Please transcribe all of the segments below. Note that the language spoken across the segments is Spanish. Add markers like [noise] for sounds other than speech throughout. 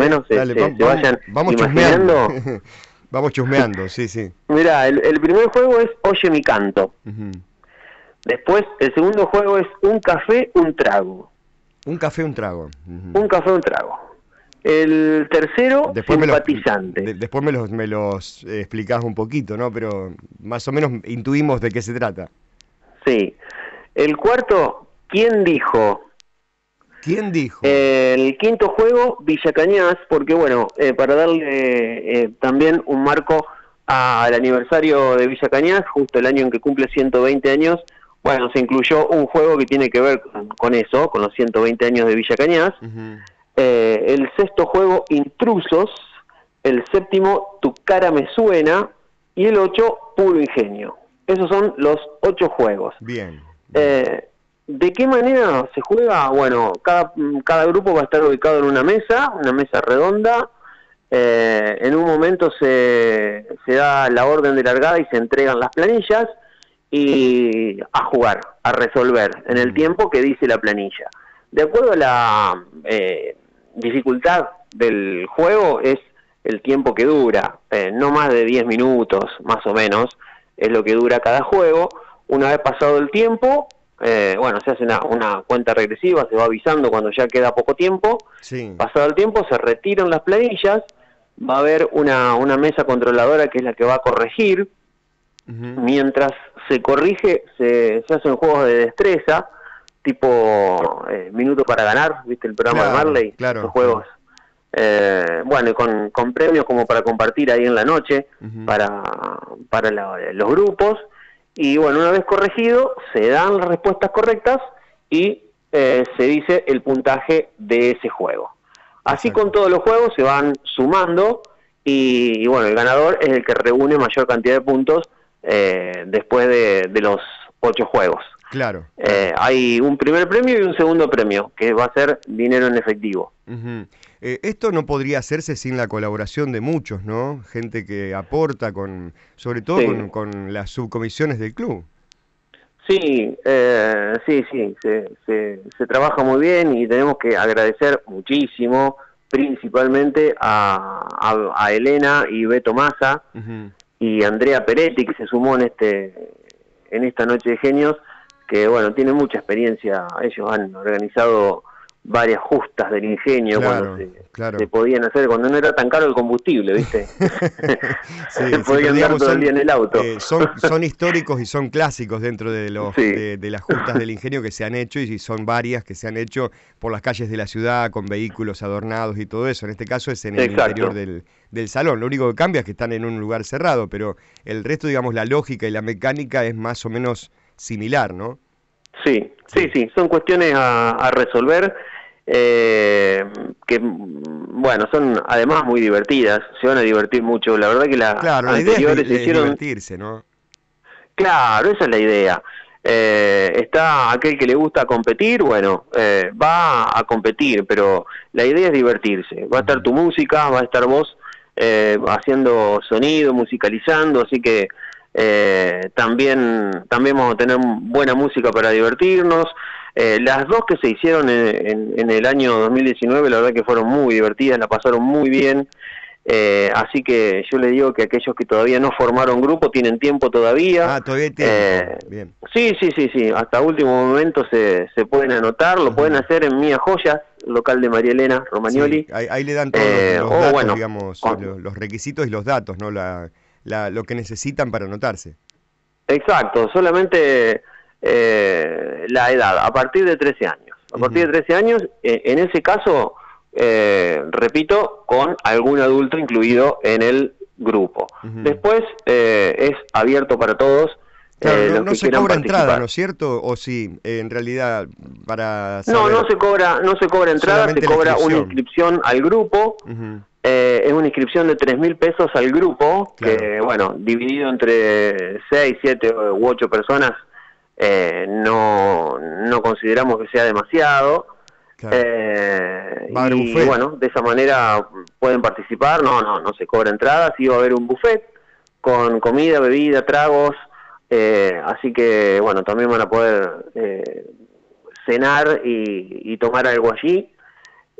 menos se, Dale, se- vam- se vayan vamos imaginando. chusmeando. [laughs] vamos chusmeando, sí, sí. Mira, el, el primer juego es Oye mi canto. Después, el segundo juego es Un café, un trago. Un café, un trago. Un café, un trago. El tercero, me los, simpatizante. de- después me los, me los eh, explicás un poquito, ¿no? Pero más o menos intuimos de qué se trata. Sí. El cuarto, ¿quién dijo? ¿Quién dijo? El quinto juego, Villa Cañas, porque bueno, eh, para darle eh, también un marco al aniversario de Villa Cañas, justo el año en que cumple 120 años, bueno, se incluyó un juego que tiene que ver con, con eso, con los 120 años de Villa Cañas. Eh, el sexto juego, Intrusos. El séptimo, Tu cara me suena. Y el ocho, Puro ingenio. Esos son los ocho juegos. Bien. Eh, ¿De qué manera se juega? Bueno, cada, cada grupo va a estar ubicado en una mesa, una mesa redonda. Eh, en un momento se, se da la orden de largada y se entregan las planillas y a jugar, a resolver en el tiempo que dice la planilla. De acuerdo a la eh, dificultad del juego es el tiempo que dura, eh, no más de 10 minutos más o menos es lo que dura cada juego. Una vez pasado el tiempo, eh, bueno, se hace una, una cuenta regresiva, se va avisando cuando ya queda poco tiempo. Sí. Pasado el tiempo, se retiran las planillas, va a haber una, una mesa controladora que es la que va a corregir. Mientras se corrige, se, se hacen juegos de destreza, tipo eh, Minuto para Ganar, ¿viste el programa Claro, de Marley? claro. Los juegos. Eh, bueno, y con, con premios como para compartir ahí en la noche para, para la- los grupos. Y bueno, una vez corregido, se dan las respuestas correctas y eh, se dice el puntaje de ese juego. Así Exacto. con todos los juegos se van sumando y, y bueno, el ganador es el que reúne mayor cantidad de puntos eh, después de, de los ocho juegos. Claro. Eh, hay un primer premio y un segundo premio, que va a ser dinero en efectivo. Eh, esto no podría hacerse sin la colaboración de muchos, ¿no? Gente que aporta con, sobre todo Sí. con, con las subcomisiones del club. Sí, eh, sí, sí, se, se, se trabaja muy bien y tenemos que agradecer muchísimo, principalmente a, a, a Elena y Beto Massa Ujú. y Andrea Peretti que se sumó en este en esta noche de genios, que bueno tiene mucha experiencia. Ellos han organizado varias justas del ingenio Claro, cuando se, claro. se podían hacer cuando no era tan caro el combustible, ¿viste? [laughs] [laughs] Sí, se podían digamos, todo el día en el auto. eh, son, [laughs] son históricos y son clásicos dentro de, los, Sí. de, de las justas del ingenio que se han hecho y son varias que se han hecho por las calles de la ciudad con vehículos adornados y todo eso. En este caso es en el Exacto. interior del, del salón. Lo único que cambia es que están en un lugar cerrado, pero el resto, digamos, la lógica y la mecánica es más o menos similar, ¿no? Sí, sí, sí, son cuestiones a, a resolver eh, que, bueno, son además muy divertidas, se van a divertir mucho. La verdad que las Claro, la idea anteriores es hicieron... divertirse, ¿no? Claro, esa es la idea. Eh, está aquel que le gusta competir, bueno, eh, va a competir, pero la idea es divertirse. Va a estar tu música, va a estar vos eh, haciendo sonido, musicalizando, así que eh, también, también vamos a tener buena música para divertirnos. Eh, las dos que se hicieron en, en- en el año 2019, la verdad que fueron muy divertidas, la pasaron muy bien. Eh, así que yo le digo que aquellos que todavía no formaron grupo tienen tiempo todavía. Ah, todavía tiene. Eh, Bien. Sí, sí, sí, sí. Hasta último momento se, se pueden anotar. Lo pueden hacer en Mía Joyas, local de María Elena Romagnoli. Sí, ahí, ahí le dan todos Eh, los, los o datos, bueno, digamos, con- los, los requisitos y los datos, ¿no? La, la- lo que necesitan para anotarse. Exacto, solamente eh, la edad, a partir de 13 años. A partir de 13 años, eh, en ese caso, eh, repito, con algún adulto incluido en el grupo. Después eh, es abierto para todos. Claro, eh, no, se cobra entrada, participar. ¿no es cierto? O sí, eh, en realidad, para No, saber- no se cobra, no se cobra entrada, se cobra una inscripción. al grupo. Eh, es una inscripción de tres mil pesos al grupo, que bueno, dividido entre seis, siete u ocho personas, eh, no, no consideramos que sea demasiado. Claro. Eh, y buffet. bueno, de esa manera pueden participar, no, no, no se cobra entrada, sí va a haber un buffet con comida, bebida, tragos, eh, así que bueno, también van a poder eh, cenar y, y tomar algo allí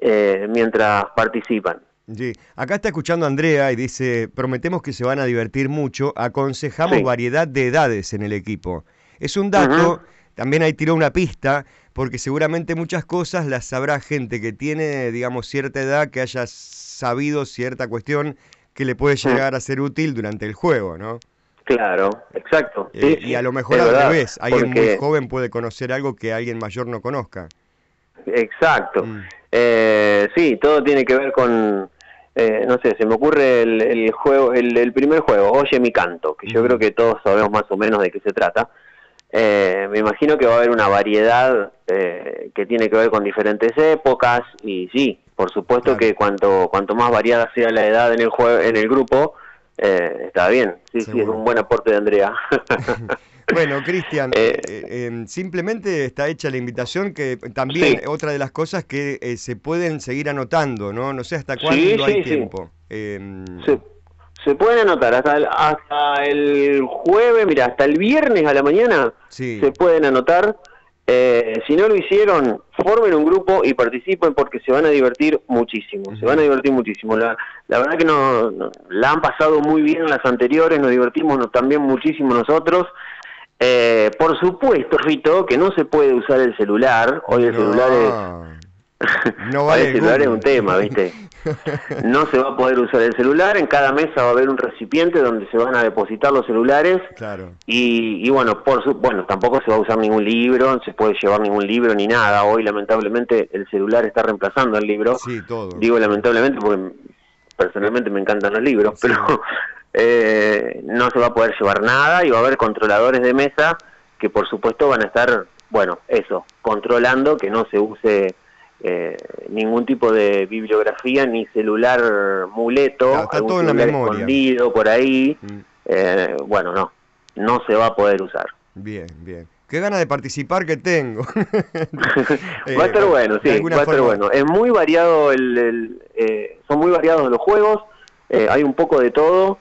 eh, mientras participan. Sí, acá está escuchando Andrea y dice, prometemos que se van a divertir mucho, aconsejamos variedad de edades en el equipo. Es un dato, también ahí tiró una pista, porque seguramente muchas cosas las sabrá gente que tiene, digamos, cierta edad, que haya sabido cierta cuestión que le puede llegar a ser útil durante el juego, ¿no? Claro, exacto. Eh, y a lo mejor al revés, alguien muy joven puede conocer algo que alguien mayor no conozca. Exacto. Mm. Eh, sí, todo tiene que ver con, eh, no sé, se me ocurre el, juego, el, primer juego, Oye mi canto, que yo mm. creo que todos sabemos más o menos de qué se trata. Me imagino que va a haber una variedad que tiene que ver con diferentes épocas y sí, por supuesto que cuanto cuanto más variada sea la edad en el juego, en el grupo, eh, está bien, sí, sí, es un buen aporte de Andrea. [laughs] bueno, Cristian, [laughs] eh, eh, em, simplemente está hecha la invitación que también otra de las cosas que se pueden seguir anotando, ¿no? No sé hasta cuándo hay tiempo. Em, se pueden anotar hasta el, hasta el jueves, mira, hasta el viernes a la mañana se pueden anotar eh, si no lo hicieron, formen un grupo y participen porque se van a divertir muchísimo, se van a divertir muchísimo. La, verdad que no, la han pasado muy bien las anteriores, nos divertimos también muchísimo nosotros. Eh, por supuesto, Rito, que no se puede usar el celular, hoy el celular es... No [laughs] el celular es un tema, ¿viste? [laughs] [laughs] No se va a poder usar el celular, en cada mesa va a haber un recipiente donde se van a depositar los celulares. Claro. Y, bueno, por su, bueno, tampoco se va a usar ningún libro, no se puede llevar ningún libro ni nada. Hoy lamentablemente el celular está reemplazando al libro. Sí, todo. Digo lamentablemente porque personalmente me encantan los libros, pero [laughs] eh, no se va a poder llevar nada y va a haber controladores de mesa que por supuesto van a estar, bueno, eso, controlando que no se use eh, ningún tipo de bibliografía ni celular muleto, está todo en la memoria. escondido por ahí. Mm. Eh, bueno, no, no se va a poder usar. Bien, bien. Qué ganas de participar que tengo. [laughs] [laughs] va a estar eh, bueno, sí, va a estar bueno. Es muy variado, el, son muy variados los juegos, hay un poco de todo.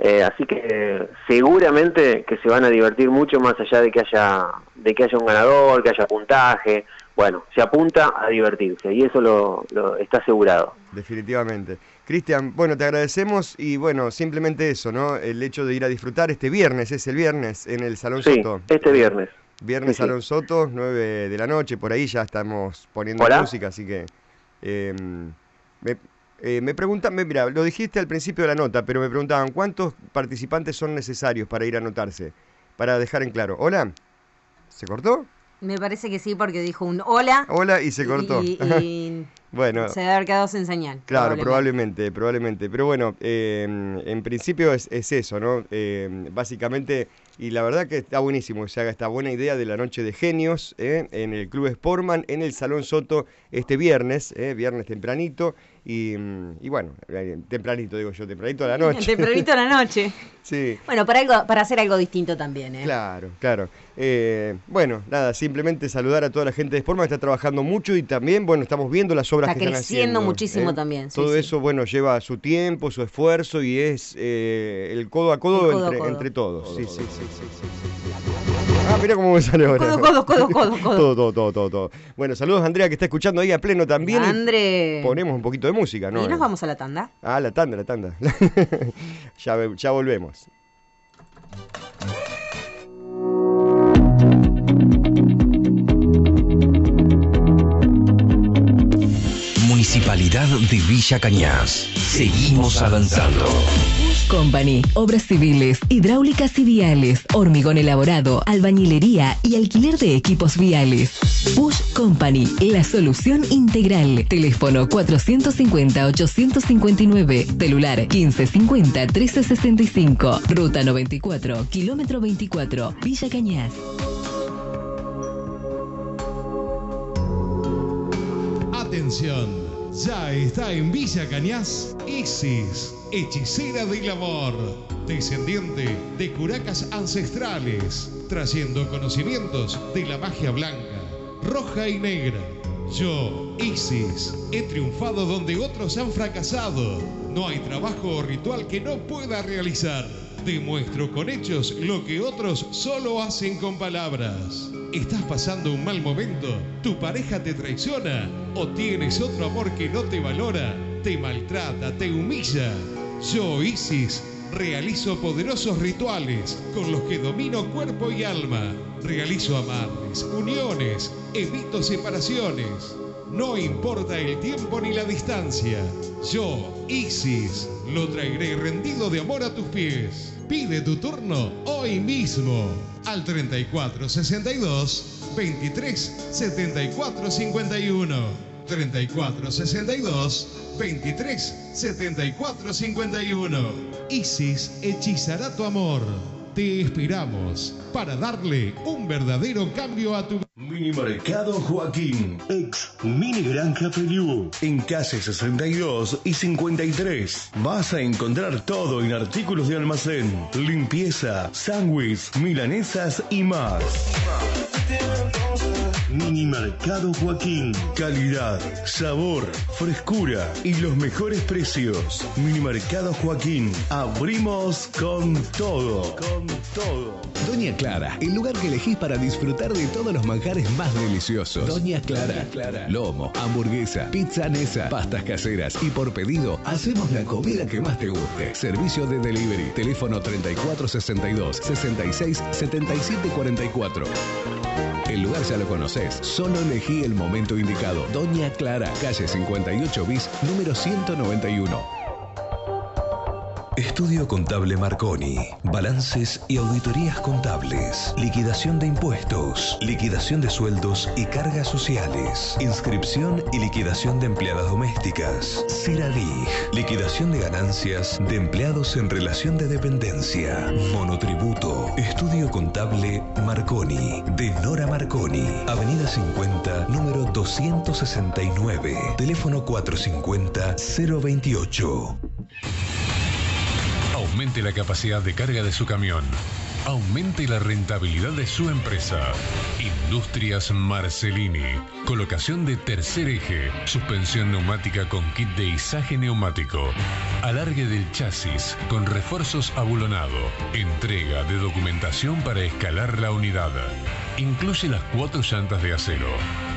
así que seguramente que se van a divertir mucho más allá de que haya de que haya un ganador, que haya puntaje, bueno, se apunta a divertirse y eso lo, está asegurado. Definitivamente. Cristian, bueno, te agradecemos y bueno, simplemente eso, ¿no? El hecho de ir a disfrutar este viernes, es el viernes en el Salón sí, Soto. este viernes. Viernes Salón Soto, 9 de la noche, por ahí ya estamos poniendo música, así que... Em, me, eh, me preguntan, mira, lo dijiste al principio de la nota, pero me preguntaban, ¿cuántos participantes son necesarios para ir a anotarse? Para dejar en claro. ¿Hola? ¿Se cortó? Me parece que sí, porque dijo un hola. Hola y se cortó. Y, [laughs] bueno. Se debe haber quedado sin señal. Claro, probablemente, probablemente. Pero bueno, eh, en principio es, eso, ¿no? Eh, básicamente, y la verdad que está buenísimo, se haga esta buena idea de la noche de genios ¿eh? en el Club Sportman, en el Salón Soto, este viernes, viernes tempranito. Y, bueno, eh, tempranito digo yo, tempranito a la noche. tempranito a la noche. [laughs] sí. Bueno, para, algo, para hacer algo distinto también. ¿eh? Claro, claro. Eh, bueno, nada, simplemente saludar a toda la gente de Sporma que está trabajando mucho y también, bueno, estamos viendo las obras que están haciendo. creciendo muchísimo ¿eh? también. Todo eso, bueno, lleva su tiempo, su esfuerzo y es el codo a codo, entre, entre, todos. sí, sí, sí, sí, sí. Ah, mira cómo me sale ahora. Codo, codo, codo, codo. [laughs] todo, todo, todo, todo, todo. Bueno, saludos a Andrea que está escuchando ahí a pleno también. André. Ponemos un poquito de música, ¿no? Y nos vamos a la tanda. Ah, la tanda, la tanda. [laughs] ya, ya volvemos. Municipalidad de Villa Cañas. Seguimos avanzando. Company, obras civiles, hidráulicas y viales, hormigón elaborado, albañilería y alquiler de equipos viales. Bush Company, la solución integral. Teléfono 450-859, celular 1550-1365, ruta 94, kilómetro 24, Villa Cañas. Atención ya está en Villa Cañas Isis, hechicera del amor, descendiente de curacas ancestrales, trayendo conocimientos de la magia blanca, roja y negra. Yo, Isis, he triunfado donde otros han fracasado. No hay trabajo o ritual que no pueda realizar. Demuestro con hechos lo que otros solo hacen con palabras. ¿Estás pasando un mal momento? ¿Tu pareja te traiciona? ¿O tienes otro amor que no te valora? te maltrata, te humilla. Yo, Isis, realizo poderosos rituales con los que domino cuerpo y alma. Realizo amarres, uniones, evito separaciones. No importa el tiempo ni la distancia. Yo, Isis, lo traeré rendido de amor a tus pies. Pide tu turno hoy mismo al 3462 23 74 51. 3462 23 74 51. Isis hechizará tu amor. Te esperamos para darle un verdadero cambio a tu Mini Mercado Joaquín, ex Mini Granja Feliu, en calle 62 y 53. Vas a encontrar todo en artículos de almacén, limpieza, sándwiches, milanesas y más. Mini Mercado Joaquín. Calidad, sabor, frescura y los mejores precios. Mini Mercado Joaquín. Abrimos con todo. Con todo. Doña Clara, el lugar que elegís para disfrutar de todos los manjares más deliciosos. Doña Clara. Clara. Lomo, hamburguesa, pizza nesa, pastas caseras y por pedido hacemos la comida que más te guste. Servicio de delivery. Teléfono 3462 66 77 44. El lugar ya lo conoces, solo elegí el momento indicado. Doña Clara, calle 58 bis, número 191. Estudio Contable Marconi. Balances y auditorías contables. Liquidación de impuestos. Liquidación de sueldos y cargas sociales. Inscripción y liquidación de empleadas domésticas. CIRADIG. Liquidación de ganancias de empleados en relación de dependencia. Monotributo. Estudio Contable Marconi. De Nora Marconi. Avenida 50, número 269. Teléfono 450 028. Aumente la capacidad de carga de su camión. Aumente la rentabilidad de su empresa. Industrias Marcelini. Colocación de tercer eje. Suspensión neumática con kit de izaje neumático. Alargue del chasis con refuerzos abulonado. Entrega de documentación para escalar la unidad. Incluye las cuatro llantas de acero.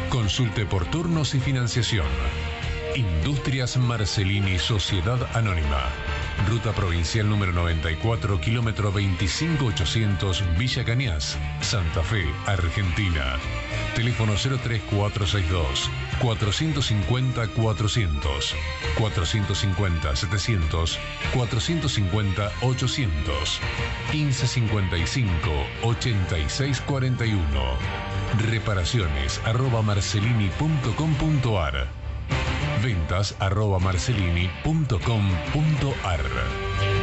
Consulte por turnos y financiación. Industrias Marcelini Sociedad Anónima. Ruta provincial número 94, kilómetro 25800, Villa Cañas, Santa Fe, Argentina. Teléfono 03462 450 400 450 700 450 800 1555 8641 Reparaciones arroba marcelini.com.ar Ventas arroba marcelini.com.ar